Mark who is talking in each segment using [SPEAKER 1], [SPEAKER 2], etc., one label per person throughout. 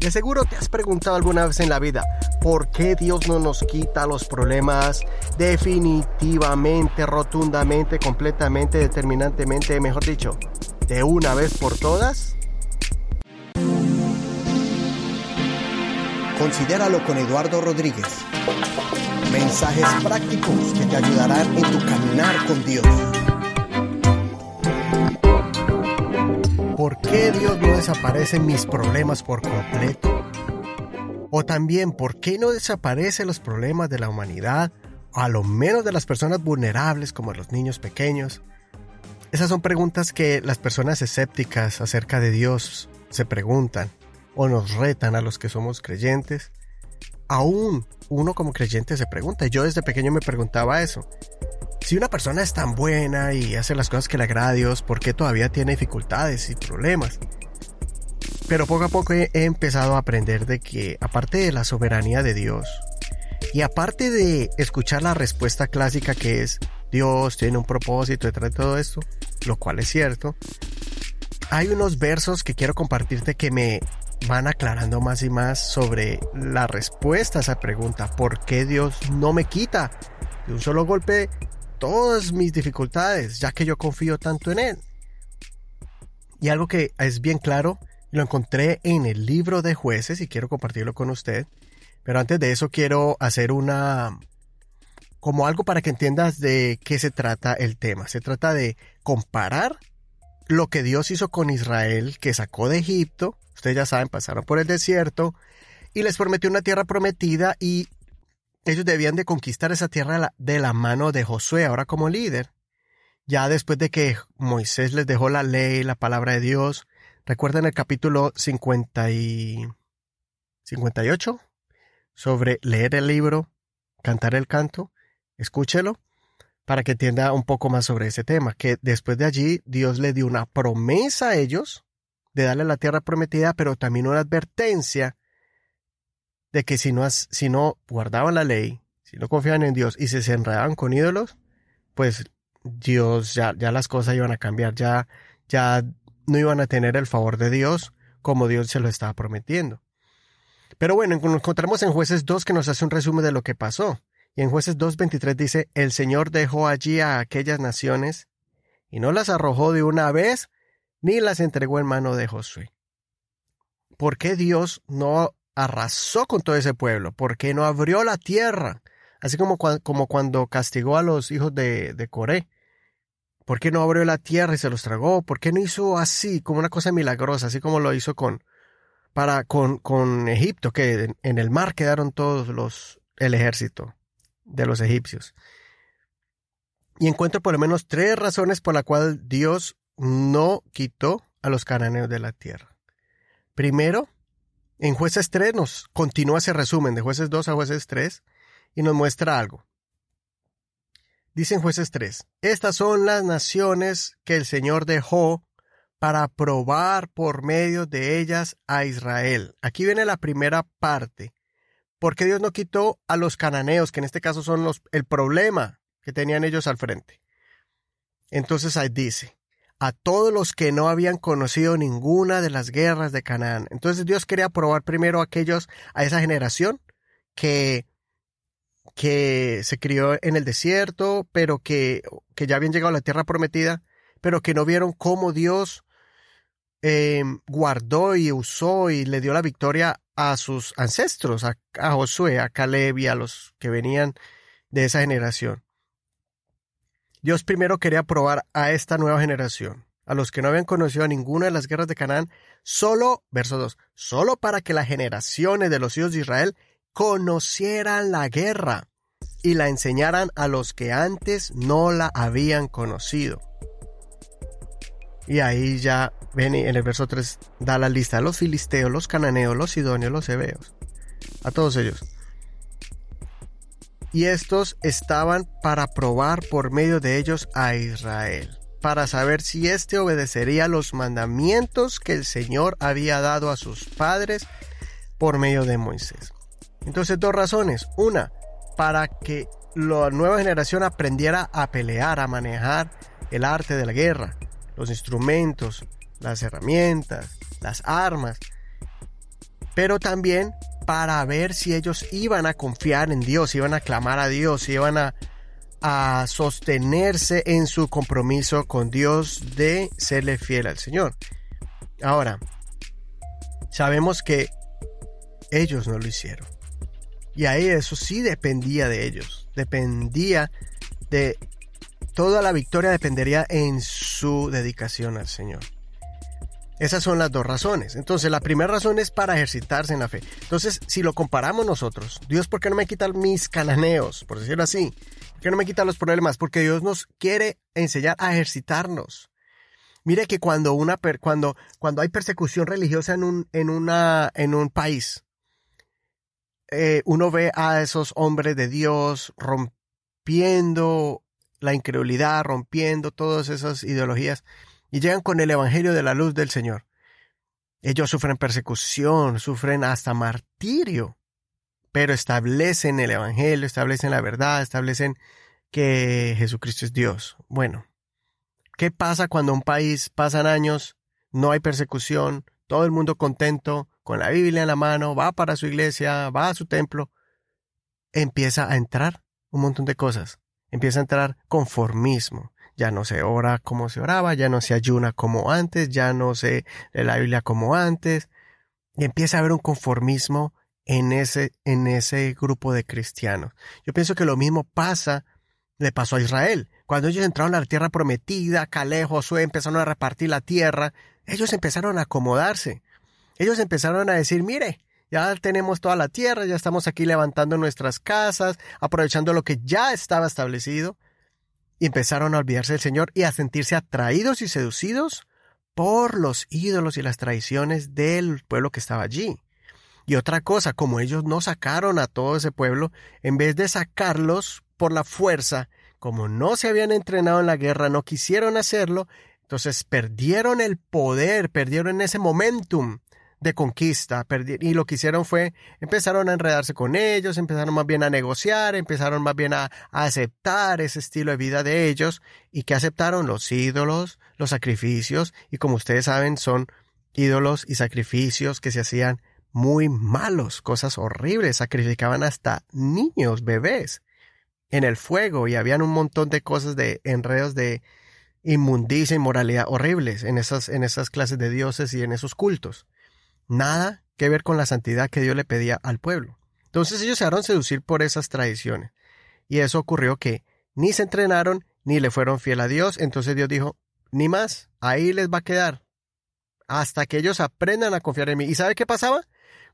[SPEAKER 1] De seguro te has preguntado alguna vez en la vida, ¿por qué Dios no nos quita los problemas definitivamente, rotundamente, completamente, determinantemente, mejor dicho, de una vez por todas?
[SPEAKER 2] Considéralo con Eduardo Rodríguez. Mensajes prácticos que te ayudarán en tu caminar con Dios.
[SPEAKER 1] Qué Dios no desaparece mis problemas por completo? O también, ¿por qué no desaparecen los problemas de la humanidad, a lo menos de las personas vulnerables como los niños pequeños? Esas son preguntas que las personas escépticas acerca de Dios se preguntan o nos retan a los que somos creyentes. Aún uno como creyente se pregunta, yo desde pequeño me preguntaba eso. Si una persona es tan buena y hace las cosas que le agrada a Dios, ¿por qué todavía tiene dificultades y problemas? Pero poco a poco he empezado a aprender de que, aparte de la soberanía de Dios, y aparte de escuchar la respuesta clásica que es Dios tiene un propósito detrás de todo esto, lo cual es cierto, hay unos versos que quiero compartirte que me van aclarando más y más sobre la respuesta a esa pregunta. ¿Por qué Dios no me quita de un solo golpe todas mis dificultades, ya que yo confío tanto en Él? Y algo que es bien claro, lo encontré en el libro de jueces y quiero compartirlo con usted. Pero antes de eso quiero hacer una... como algo para que entiendas de qué se trata el tema. Se trata de comparar lo que Dios hizo con Israel, que sacó de Egipto, ustedes ya saben, pasaron por el desierto, y les prometió una tierra prometida y ellos debían de conquistar esa tierra de la mano de Josué, ahora como líder. Ya después de que Moisés les dejó la ley, la palabra de Dios, recuerden el capítulo 50 y 58 sobre leer el libro, cantar el canto, escúchelo para que entienda un poco más sobre ese tema, que después de allí Dios le dio una promesa a ellos de darle la tierra prometida, pero también una advertencia de que si no, si no guardaban la ley, si no confiaban en Dios y se, enredaban con ídolos, pues Dios ya, ya las cosas iban a cambiar, ya, ya no iban a tener el favor de Dios como Dios se lo estaba prometiendo. Pero bueno, nos encontramos en jueces 2 que nos hace un resumen de lo que pasó. Y en jueces 2.23 dice, el Señor dejó allí a aquellas naciones y no las arrojó de una vez, ni las entregó en mano de Josué. ¿Por qué Dios no arrasó con todo ese pueblo? ¿Por qué no abrió la tierra? Así como, como cuando castigó a los hijos de, de Coré. ¿Por qué no abrió la tierra y se los tragó? ¿Por qué no hizo así, como una cosa milagrosa, así como lo hizo con, para, con, con Egipto, que en el mar quedaron todos los, el ejército? de los egipcios. Y encuentro por lo menos tres razones por la cual Dios no quitó a los cananeos de la tierra. Primero, en jueces 3 nos continúa ese resumen de jueces 2 a jueces 3 y nos muestra algo. Dice en jueces 3, estas son las naciones que el Señor dejó para probar por medio de ellas a Israel. Aquí viene la primera parte. ¿Por qué Dios no quitó a los cananeos, que en este caso son los, el problema que tenían ellos al frente? Entonces ahí dice, a todos los que no habían conocido ninguna de las guerras de Canaán. Entonces Dios quería probar primero a aquellos, a esa generación que, que se crió en el desierto, pero que, que ya habían llegado a la tierra prometida, pero que no vieron cómo Dios eh, guardó y usó y le dio la victoria a sus ancestros, a, Josué, a Caleb y a los que venían de esa generación. Dios primero quería probar a esta nueva generación, a los que no habían conocido ninguna de las guerras de Canaán, solo, verso 2, solo para que las generaciones de los hijos de Israel conocieran la guerra y la enseñaran a los que antes no la habían conocido. Y ahí ya ven en el verso 3 da la lista de los filisteos, los cananeos, los sidonios, los hebeos. A todos ellos. Y estos estaban para probar por medio de ellos a Israel, para saber si éste obedecería los mandamientos que el Señor había dado a sus padres por medio de Moisés. Entonces, dos razones. Una, para que la nueva generación aprendiera a pelear, a manejar el arte de la guerra, los instrumentos, las herramientas, las armas. Pero también para ver si ellos iban a confiar en Dios, iban a clamar a Dios, iban a, a sostenerse en su compromiso con Dios de serle fiel al Señor. Ahora, sabemos que ellos no lo hicieron. Y ahí eso sí dependía de ellos. Dependía de... Toda la victoria dependería en su dedicación al Señor. Esas son las dos razones. Entonces, la primera razón es para ejercitarse en la fe. Entonces, si lo comparamos nosotros, Dios, ¿por qué no me quita mis cananeos? Por decirlo así. ¿Por qué no me quita los problemas? Porque Dios nos quiere enseñar a ejercitarnos. Mire que cuando, una, cuando, cuando hay persecución religiosa en un, en una, en un país, eh, uno ve a esos hombres de Dios rompiendo la incredulidad, rompiendo todas esas ideologías y llegan con el Evangelio de la luz del Señor. Ellos sufren persecución, sufren hasta martirio, pero establecen el Evangelio, establecen la verdad, establecen que Jesucristo es Dios. Bueno, ¿qué pasa cuando un país pasan años, no hay persecución, todo el mundo contento, con la Biblia en la mano, va para su iglesia, va a su templo, empieza a entrar un montón de cosas. Empieza a entrar conformismo. Ya no se ora como se oraba, ya no se ayuna como antes, ya no se lee la Biblia como antes. Y empieza a haber un conformismo en ese, en ese grupo de cristianos. Yo pienso que lo mismo pasa, le pasó a Israel. Cuando ellos entraron a la tierra prometida, Caleb, Josué empezaron a repartir la tierra, ellos empezaron a acomodarse ellos empezaron a decir, mire, ya tenemos toda la tierra, ya estamos aquí levantando nuestras casas, aprovechando lo que ya estaba establecido. Y empezaron a olvidarse del Señor y a sentirse atraídos y seducidos por los ídolos y las tradiciones del pueblo que estaba allí. Y otra cosa, como ellos no sacaron a todo ese pueblo, en vez de sacarlos por la fuerza, como no se habían entrenado en la guerra, no quisieron hacerlo, entonces perdieron el poder, perdieron ese momentum de conquista. Y lo que hicieron fue, empezaron a enredarse con ellos, empezaron más bien a negociar, empezaron más bien a, aceptar ese estilo de vida de ellos y que aceptaron los ídolos, los sacrificios y como ustedes saben son ídolos y sacrificios que se hacían muy malos, cosas horribles, sacrificaban hasta niños, bebés en el fuego y habían un montón de cosas de enredos de inmundicia y moralidad horribles en esas, en esas clases de dioses y en esos cultos nada que ver con la santidad que Dios le pedía al pueblo. Entonces ellos se dejaron seducir por esas tradiciones. Y eso ocurrió que ni se entrenaron ni le fueron fiel a Dios. Entonces Dios dijo, ni más, ahí les va a quedar. Hasta que ellos aprendan a confiar en mí. ¿Y sabe qué pasaba?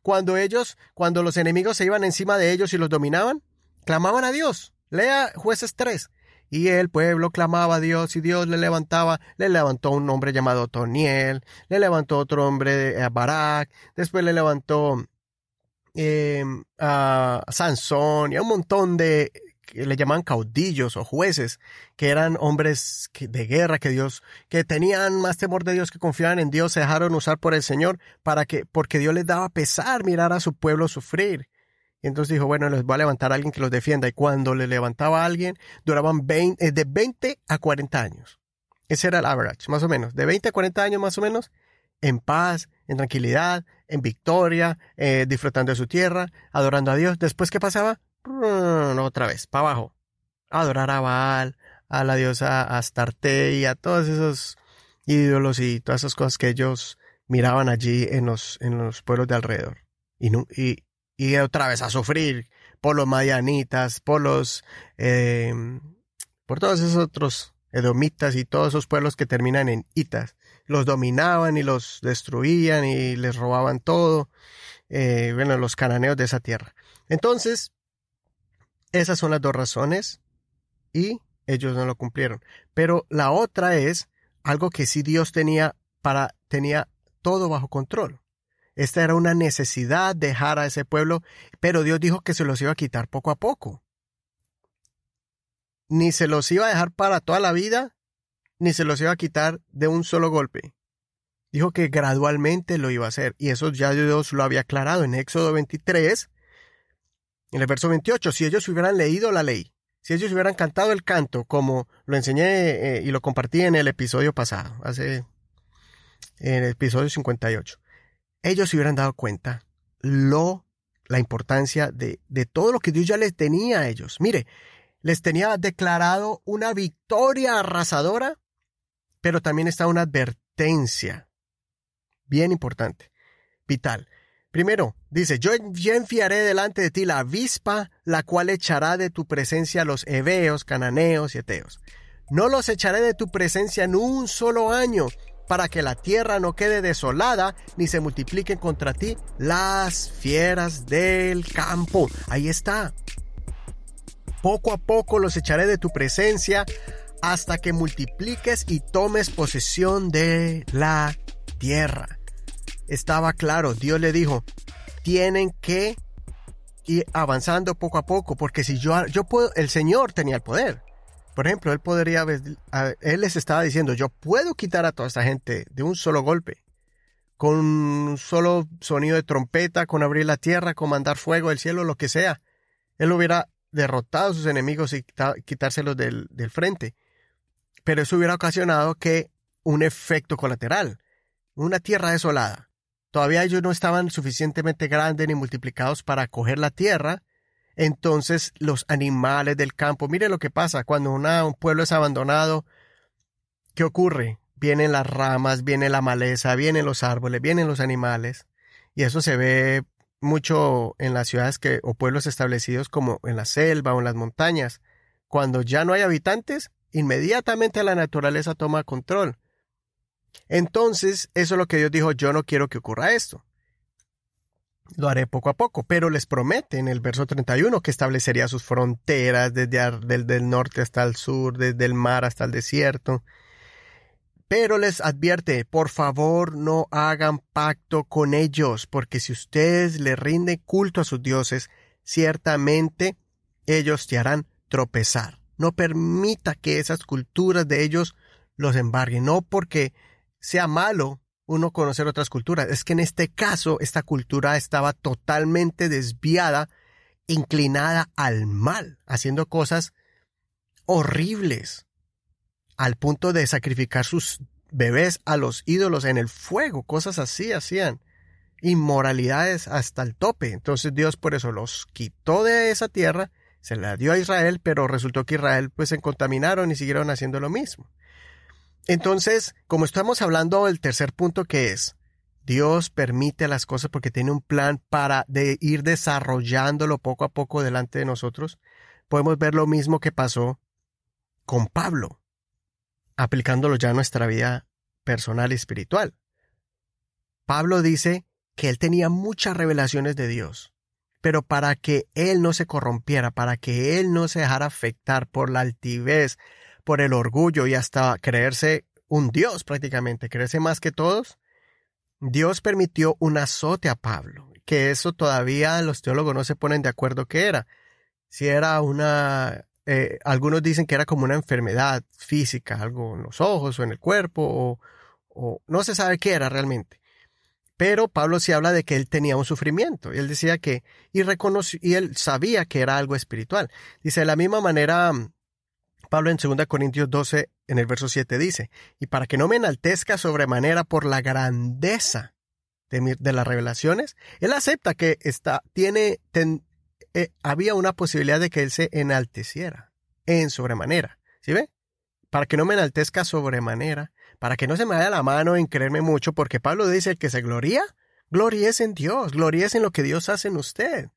[SPEAKER 1] Cuando ellos, cuando los enemigos se iban encima de ellos y los dominaban, clamaban a Dios. Lea jueces 3. Y el pueblo clamaba a Dios y Dios le levantaba, le levantó un hombre llamado Toniel, le levantó otro hombre, a Barak, después le levantó em, a Sansón y a un montón de que le llamaban caudillos o jueces, que eran hombres de guerra, que Dios, que tenían más temor de Dios, que confiaban en Dios, se dejaron usar por el Señor para que, porque Dios les daba pesar mirar a su pueblo sufrir. Y entonces dijo, bueno, les voy a levantar a alguien que los defienda. Y cuando le levantaba a alguien, duraban eh, de 20 a 40 años. Ese era el average, más o menos. De 20 a 40 años más o menos, en paz, en tranquilidad, en victoria, eh, disfrutando de su tierra, adorando a Dios. Después, ¿qué pasaba? Otra vez, para abajo. Adorar a Baal, a la diosa Astarte y a todos esos ídolos y todas esas cosas que ellos miraban allí en los, en los pueblos de alrededor. Y, y, y otra vez a sufrir por los madianitas, por los, eh, por todos esos otros edomitas y todos esos pueblos que terminan en itas. Los dominaban y los destruían y les robaban todo. Eh, bueno, los cananeos de esa tierra. Entonces, esas son las dos razones y ellos no lo cumplieron. Pero la otra es algo que sí Dios tenía para, tenía todo bajo control. Esta era una necesidad dejar a ese pueblo, pero Dios dijo que se los iba a quitar poco a poco. Ni se los iba a dejar para toda la vida, ni se los iba a quitar de un solo golpe. Dijo que gradualmente lo iba a hacer, y eso ya Dios lo había aclarado en Éxodo 23, en el verso 28. Si ellos hubieran leído la ley, si ellos hubieran cantado el canto, como lo enseñé eh, y lo compartí en el episodio pasado, hace en el episodio 58 ellos se hubieran dado cuenta lo, la importancia de, de todo lo que Dios ya les tenía a ellos. Mire, les tenía declarado una victoria arrasadora, pero también está una advertencia bien importante, vital. Primero, dice, yo enviaré delante de ti la avispa, la cual echará de tu presencia a los heveos, cananeos y eteos. No los echaré de tu presencia en un solo año, para que la tierra no quede desolada, ni se multipliquen contra ti las fieras del campo. Ahí está. Poco a poco los echaré de tu presencia hasta que multipliques y tomes posesión de la tierra. Estaba claro, Dios le dijo, tienen que ir avanzando poco a poco, porque si yo, yo puedo, el Señor tenía el poder. Por ejemplo, él podría, él les estaba diciendo, yo puedo quitar a toda esta gente de un solo golpe, con un solo sonido de trompeta, con abrir la tierra, con mandar fuego del cielo, lo que sea. Él hubiera derrotado a sus enemigos y quitárselos del, del frente. Pero eso hubiera ocasionado que un efecto colateral, una tierra desolada. Todavía ellos no estaban suficientemente grandes ni multiplicados para coger la tierra, entonces los animales del campo. Mire lo que pasa cuando un pueblo es abandonado. ¿Qué ocurre? Vienen las ramas, viene la maleza, vienen los árboles, vienen los animales. Y eso se ve mucho en las ciudades que, o pueblos establecidos como en la selva o en las montañas. Cuando ya no hay habitantes, inmediatamente la naturaleza toma control. Entonces, eso es lo que Dios dijo, yo no quiero que ocurra esto. Lo haré poco a poco, pero les promete en el verso 31 que establecería sus fronteras desde el norte hasta el sur, desde el mar hasta el desierto. Pero les advierte, por favor no hagan pacto con ellos, porque si ustedes le rinden culto a sus dioses, ciertamente ellos te harán tropezar. No permita que esas culturas de ellos los embarguen, no porque sea malo uno conocer otras culturas. Es que en este caso esta cultura estaba totalmente desviada, inclinada al mal, haciendo cosas horribles, al punto de sacrificar sus bebés a los ídolos en el fuego, cosas así hacían, inmoralidades hasta el tope. Entonces Dios por eso los quitó de esa tierra, se la dio a Israel, pero resultó que Israel pues se contaminaron y siguieron haciendo lo mismo. Entonces, como estamos hablando del tercer punto que es, Dios permite las cosas porque tiene un plan para de ir desarrollándolo poco a poco delante de nosotros, podemos ver lo mismo que pasó con Pablo, aplicándolo ya a nuestra vida personal y espiritual. Pablo dice que él tenía muchas revelaciones de Dios, pero para que él no se corrompiera, para que él no se dejara afectar por la altivez, por el orgullo y hasta creerse un Dios prácticamente, creerse más que todos, Dios permitió un azote a Pablo, que eso todavía los teólogos no se ponen de acuerdo qué era. Si era una, eh, algunos dicen que era como una enfermedad física, algo en los ojos o en el cuerpo, o, o no se sabe qué era realmente. Pero Pablo sí habla de que él tenía un sufrimiento. Y él decía que, y reconoció, y él sabía que era algo espiritual. Dice, de la misma manera, Pablo en 2 Corintios 12, en el verso 7 dice, y para que no me enaltezca sobremanera por la grandeza de, de las revelaciones, él acepta que está, tiene, eh, había una posibilidad de que él se enalteciera en sobremanera. ¿Sí ve? Para que no me enaltezca sobremanera, para que no se me vaya la mano en creerme mucho, porque Pablo dice que se gloria, gloríes en Dios, gloríes en lo que Dios hace en usted,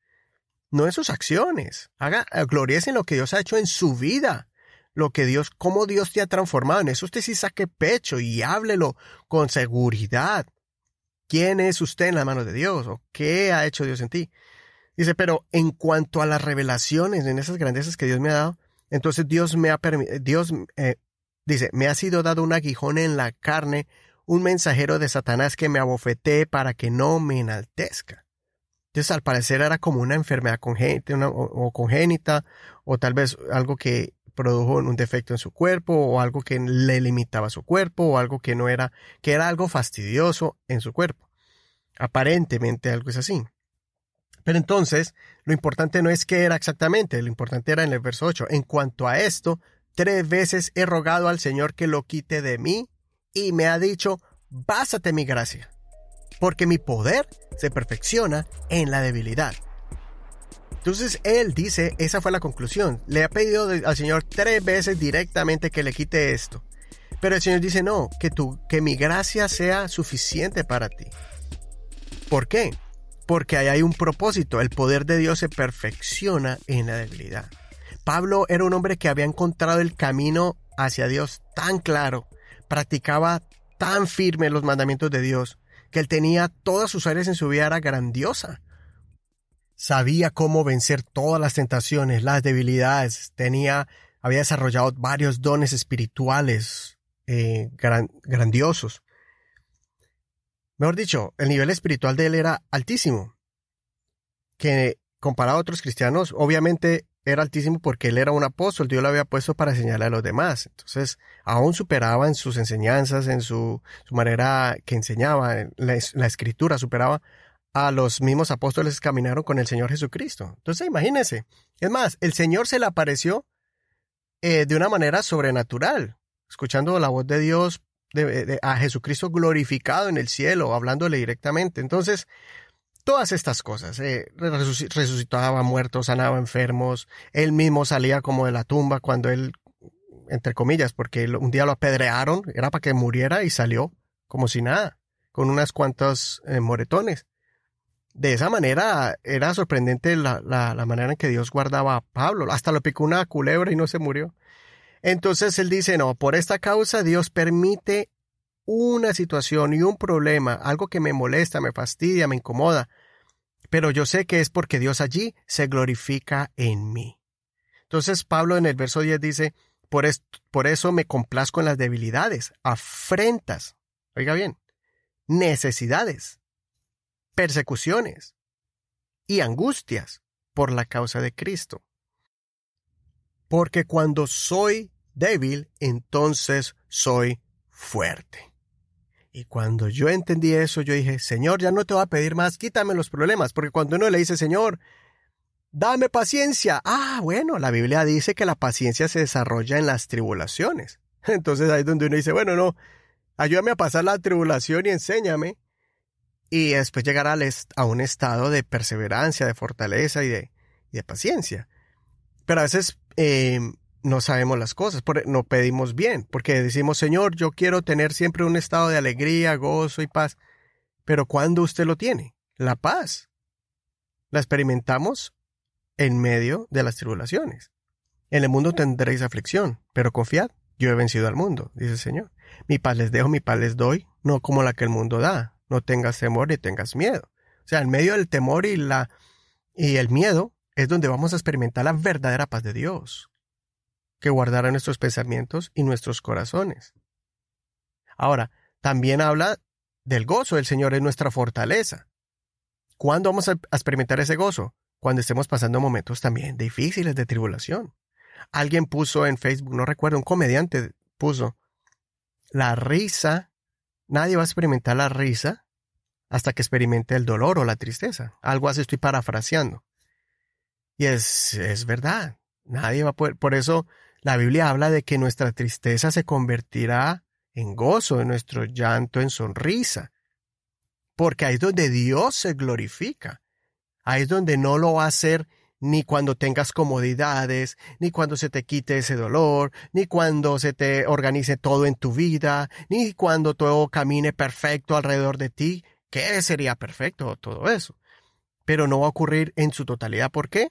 [SPEAKER 1] no en sus acciones. Haga, gloríes en lo que Dios ha hecho en su vida lo que Dios, cómo Dios te ha transformado. En eso usted sí saque pecho y háblelo con seguridad. ¿Quién es usted en la mano de Dios? ¿O qué ha hecho Dios en ti? Dice, pero en cuanto a las revelaciones, en esas grandezas que Dios me ha dado, entonces Dios me ha permitido, Dios eh, dice, me ha sido dado un aguijón en la carne, un mensajero de Satanás que me abofetee para que no me enaltezca. Entonces, al parecer era como una enfermedad congénita, o congénita, o tal vez algo que produjo un defecto en su cuerpo o algo que le limitaba su cuerpo o algo que no era, que era algo fastidioso en su cuerpo. Aparentemente algo es así. Pero entonces, lo importante no es qué era exactamente, lo importante era en el verso 8. En cuanto a esto, tres veces he rogado al Señor que lo quite de mí y me ha dicho, básate mi gracia. porque mi poder se perfecciona en la debilidad. Entonces él dice, esa fue la conclusión. Le ha pedido al Señor tres veces directamente que le quite esto. Pero el Señor dice, no, que, tu, que mi gracia sea suficiente para ti. ¿Por qué? Porque ahí hay un propósito. El poder de Dios se perfecciona en la debilidad. Pablo era un hombre que había encontrado el camino hacia Dios tan claro, practicaba tan firme los mandamientos de Dios, que él tenía todas sus áreas en su vida era grandiosa. Sabía cómo vencer todas las tentaciones, las debilidades, tenía, había desarrollado varios dones espirituales eh, grandiosos. Mejor dicho, el nivel espiritual de él era altísimo. Que comparado a otros cristianos, obviamente era altísimo porque él era un apóstol, Dios lo había puesto para señalar a los demás. Entonces, aún superaba en sus enseñanzas, en su, manera que enseñaba, en la, escritura, superaba a los mismos apóstoles que caminaron con el Señor Jesucristo. Entonces, imagínense. Es más, el Señor se le apareció eh, de una manera sobrenatural, escuchando la voz de Dios, a Jesucristo glorificado en el cielo, hablándole directamente. Entonces, todas estas cosas. Eh, resucitaba muertos, sanaba enfermos. Él mismo salía como de la tumba cuando él, entre comillas, porque un día lo apedrearon, era para que muriera y salió como si nada, con unas cuantas eh, moretones. De esa manera era sorprendente la, la, manera en que Dios guardaba a Pablo. Hasta lo picó una culebra y no se murió. Entonces él dice, no, por esta causa Dios permite una situación y un problema, algo que me molesta, me fastidia, me incomoda, pero yo sé que es porque Dios allí se glorifica en mí. Entonces Pablo en el verso 10 dice, por, por eso me complazco en las debilidades, afrentas, oiga bien, necesidades, persecuciones y angustias por la causa de Cristo. Porque cuando soy débil, entonces soy fuerte. Y cuando yo entendí eso, yo dije, Señor, ya no te voy a pedir más, quítame los problemas, porque cuando uno le dice, Señor, dame paciencia, ah, bueno, la Biblia dice que la paciencia se desarrolla en las tribulaciones. Entonces ahí es donde uno dice, bueno, no, ayúdame a pasar la tribulación y enséñame. Y después llegar a un estado de perseverancia, de fortaleza y de, paciencia. Pero a veces eh, no sabemos las cosas, no pedimos bien, porque decimos, Señor, yo quiero tener siempre un estado de alegría, gozo y paz. Pero ¿cuándo usted lo tiene? La paz. La experimentamos en medio de las tribulaciones. En el mundo tendréis aflicción, pero confiad, yo he vencido al mundo, dice el Señor. Mi paz les dejo, mi paz les doy, no como la que el mundo da. No tengas temor ni tengas miedo. O sea, en medio del temor y la y el miedo es donde vamos a experimentar la verdadera paz de Dios que guardara nuestros pensamientos y nuestros corazones. Ahora, también habla del gozo del Señor en nuestra fortaleza. ¿Cuándo vamos a experimentar ese gozo? Cuando estemos pasando momentos también difíciles de tribulación. Alguien puso en Facebook, no recuerdo, un comediante puso, la risa, nadie va a experimentar la risa hasta que experimente el dolor o la tristeza. Algo así estoy parafraseando. Y es, es verdad, nadie va a poder, por eso la Biblia habla de que nuestra tristeza se convertirá en gozo, en nuestro llanto en sonrisa, porque ahí es donde Dios se glorifica, ahí es donde no lo va a hacer ni cuando tengas comodidades, ni cuando se te quite ese dolor, ni cuando se te organice todo en tu vida, ni cuando todo camine perfecto alrededor de ti, que sería perfecto todo eso. Pero no va a ocurrir en su totalidad. ¿Por qué?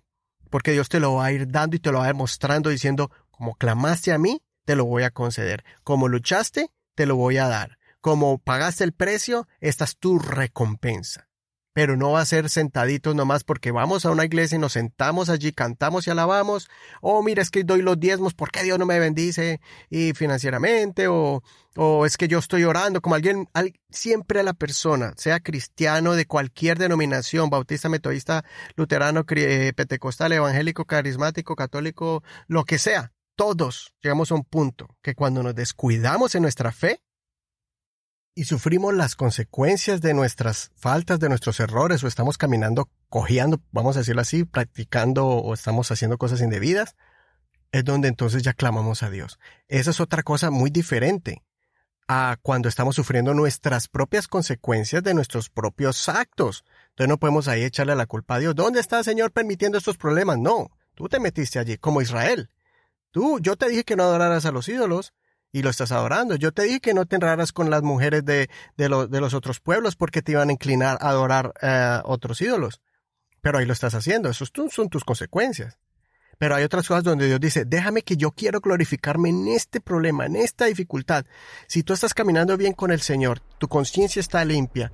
[SPEAKER 1] Porque Dios te lo va a ir dando y te lo va a ir mostrando diciendo, como clamaste a mí, te lo voy a conceder. Como luchaste, te lo voy a dar. Como pagaste el precio, esta es tu recompensa. Pero no va a ser sentaditos nomás porque vamos a una iglesia y nos sentamos allí, cantamos y alabamos. Oh, mira, es que doy los diezmos, ¿por qué Dios no me bendice y financieramente? O, o es que yo estoy orando como alguien, siempre a la persona, sea cristiano de cualquier denominación, bautista, metodista, luterano, eh, pentecostal, evangélico, carismático, católico, lo que sea todos llegamos a un punto que cuando nos descuidamos en nuestra fe y sufrimos las consecuencias de nuestras faltas, de nuestros errores, o estamos caminando, cojeando, vamos a decirlo así, practicando o estamos haciendo cosas indebidas, es donde entonces ya clamamos a Dios. Esa es otra cosa muy diferente a cuando estamos sufriendo nuestras propias consecuencias de nuestros propios actos. Entonces no podemos ahí echarle la culpa a Dios. ¿Dónde está el Señor permitiendo estos problemas? No, tú te metiste allí, como Israel. Tú, yo te dije que no adoraras a los ídolos y lo estás adorando. Yo te dije que no te enraras con las mujeres de, de, los otros pueblos porque te iban a inclinar a adorar a otros ídolos. Pero ahí lo estás haciendo. Esos son tus consecuencias. Pero hay otras cosas donde Dios dice, déjame que yo quiero glorificarme en este problema, en esta dificultad. Si tú estás caminando bien con el Señor, tu conciencia está limpia,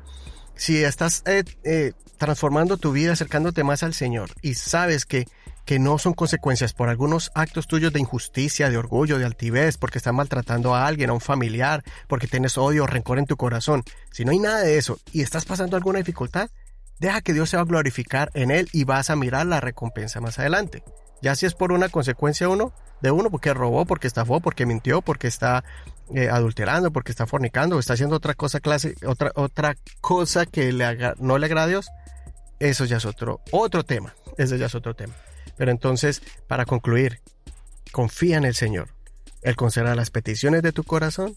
[SPEAKER 1] si estás eh, eh, transformando tu vida, acercándote más al Señor y sabes que, que no son consecuencias por algunos actos tuyos de injusticia, de orgullo, de altivez, porque estás maltratando a alguien, a un familiar, porque tienes odio rencor en tu corazón, si no hay nada de eso y estás pasando alguna dificultad, deja que Dios se va a glorificar en él y vas a mirar la recompensa más adelante. Ya si es por una consecuencia uno, de uno, porque robó, porque estafó, porque mintió, porque está eh, adulterando, porque está fornicando, está haciendo otra cosa clase, otra, otra cosa que le haga, no le agrada a Dios, eso ya es otro, otro tema. Eso ya es otro tema. Pero entonces, para concluir, confía en el Señor. Él concederá las peticiones de tu corazón,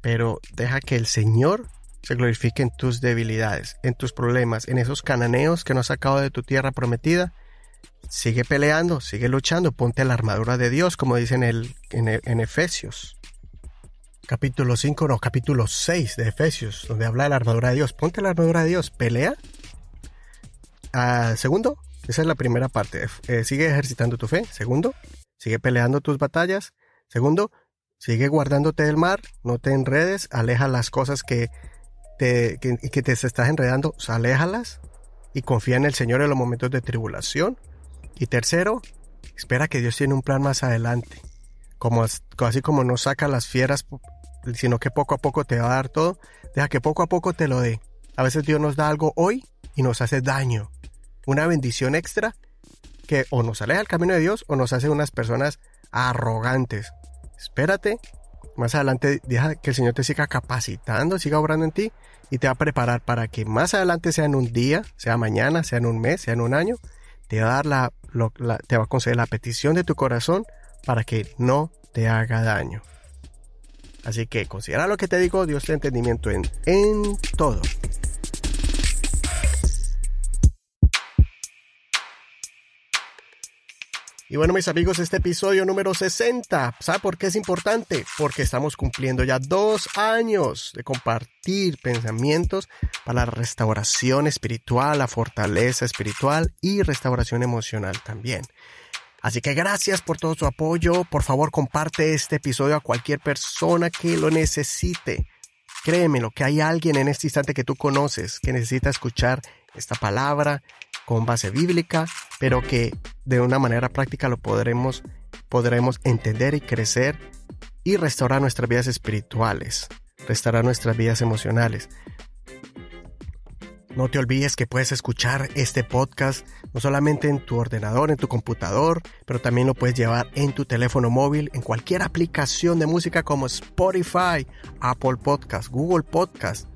[SPEAKER 1] pero deja que el Señor se glorifique en tus debilidades, en tus problemas, en esos cananeos que no has sacado de tu tierra prometida Sigue peleando, sigue luchando, ponte la armadura de Dios, como dice en, en, Efesios. Capítulo 5, no, capítulo 6 de Efesios, donde habla de la armadura de Dios. Ponte la armadura de Dios, pelea. Ah, segundo, esa es la primera parte. Eh, sigue ejercitando tu fe. Segundo, sigue peleando tus batallas. Segundo, sigue guardándote del mar, no te enredes, aleja las cosas que te, que, que te estás enredando, aléjalas y confía en el Señor en los momentos de tribulación. Y tercero, espera que Dios tiene un plan más adelante. Como, así como no saca las fieras, sino que poco a poco te va a dar todo, deja que poco a poco te lo dé. A veces Dios nos da algo hoy y nos hace daño. Una bendición extra que o nos aleja del camino de Dios o nos hace unas personas arrogantes. Espérate, más adelante deja que el Señor te siga capacitando, siga obrando en ti y te va a preparar para que más adelante sea en un día, sea mañana, sea en un mes, sea en un año, te va a dar la, te va a conceder la petición de tu corazón para que no te haga daño. Así que considera lo que te digo, Dios te entendimiento en, en todo. Y bueno, mis amigos, este episodio número 60, ¿sabe por qué es importante? Porque estamos cumpliendo ya dos años de compartir pensamientos para la restauración espiritual, la fortaleza espiritual y restauración emocional también. Así que gracias por todo su apoyo. Por favor, comparte este episodio a cualquier persona que lo necesite. Créeme, lo que hay alguien en este instante que tú conoces que necesita escuchar esta palabra, con base bíblica, pero que de una manera práctica lo podremos, podremos entender y crecer y restaurar nuestras vidas espirituales, restaurar nuestras vidas emocionales. No te olvides que puedes escuchar este podcast no solamente en tu ordenador, en tu computador, pero también lo puedes llevar en tu teléfono móvil, en cualquier aplicación de música como Spotify, Apple Podcast, Google Podcast,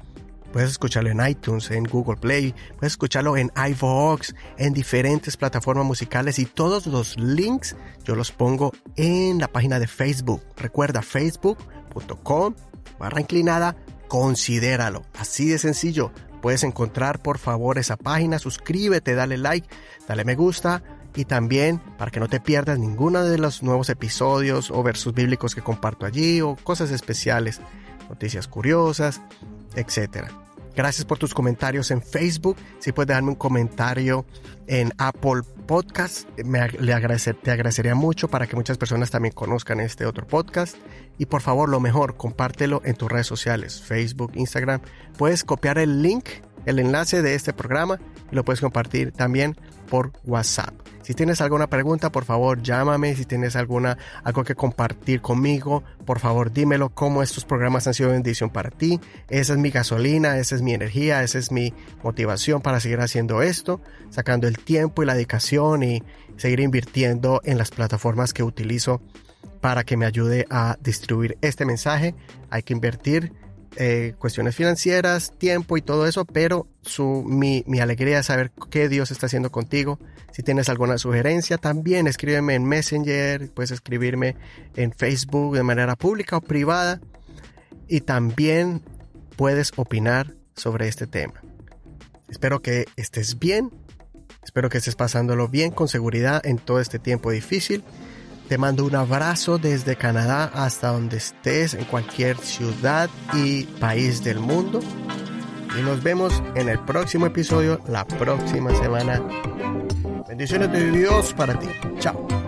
[SPEAKER 1] Puedes escucharlo en iTunes, en Google Play, puedes escucharlo en iVoox, en diferentes plataformas musicales y todos los links yo los pongo en la página de Facebook. Recuerda facebook.com barra inclinada, considéralo. Así de sencillo. Puedes encontrar por favor esa página, suscríbete, dale like, dale me gusta y también para que no te pierdas ninguno de los nuevos episodios o versos bíblicos que comparto allí o cosas especiales, noticias curiosas, etcétera. Gracias por tus comentarios en Facebook. Si puedes darme un comentario en Apple Podcast, te agradecería mucho para que muchas personas también conozcan este otro podcast. Y por favor, lo mejor, compártelo en tus redes sociales, Facebook, Instagram. Puedes copiar el link, el enlace de este programa y lo puedes compartir también por WhatsApp. Si tienes alguna pregunta, por favor, llámame. Si tienes alguna, algo que compartir conmigo, por favor, dímelo cómo estos programas han sido bendición para ti. Esa es mi gasolina, esa es mi energía, esa es mi motivación para seguir haciendo esto, sacando el tiempo y la dedicación y seguir invirtiendo en las plataformas que utilizo para que me ayude a distribuir este mensaje. Hay que invertir eh, cuestiones financieras, tiempo y todo eso, pero su, mi, mi, alegría es saber qué Dios está haciendo contigo. Si tienes alguna sugerencia, también escríbeme en Messenger, puedes escribirme en Facebook de manera pública o privada. y también puedes opinar sobre este tema. Espero que estés bien, espero que estés pasándolo bien con seguridad en todo este tiempo difícil. Te mando un abrazo desde Canadá hasta donde estés, en cualquier ciudad y país del mundo. Y nos vemos en el próximo episodio, la próxima semana. Bendiciones de Dios para ti. Chao.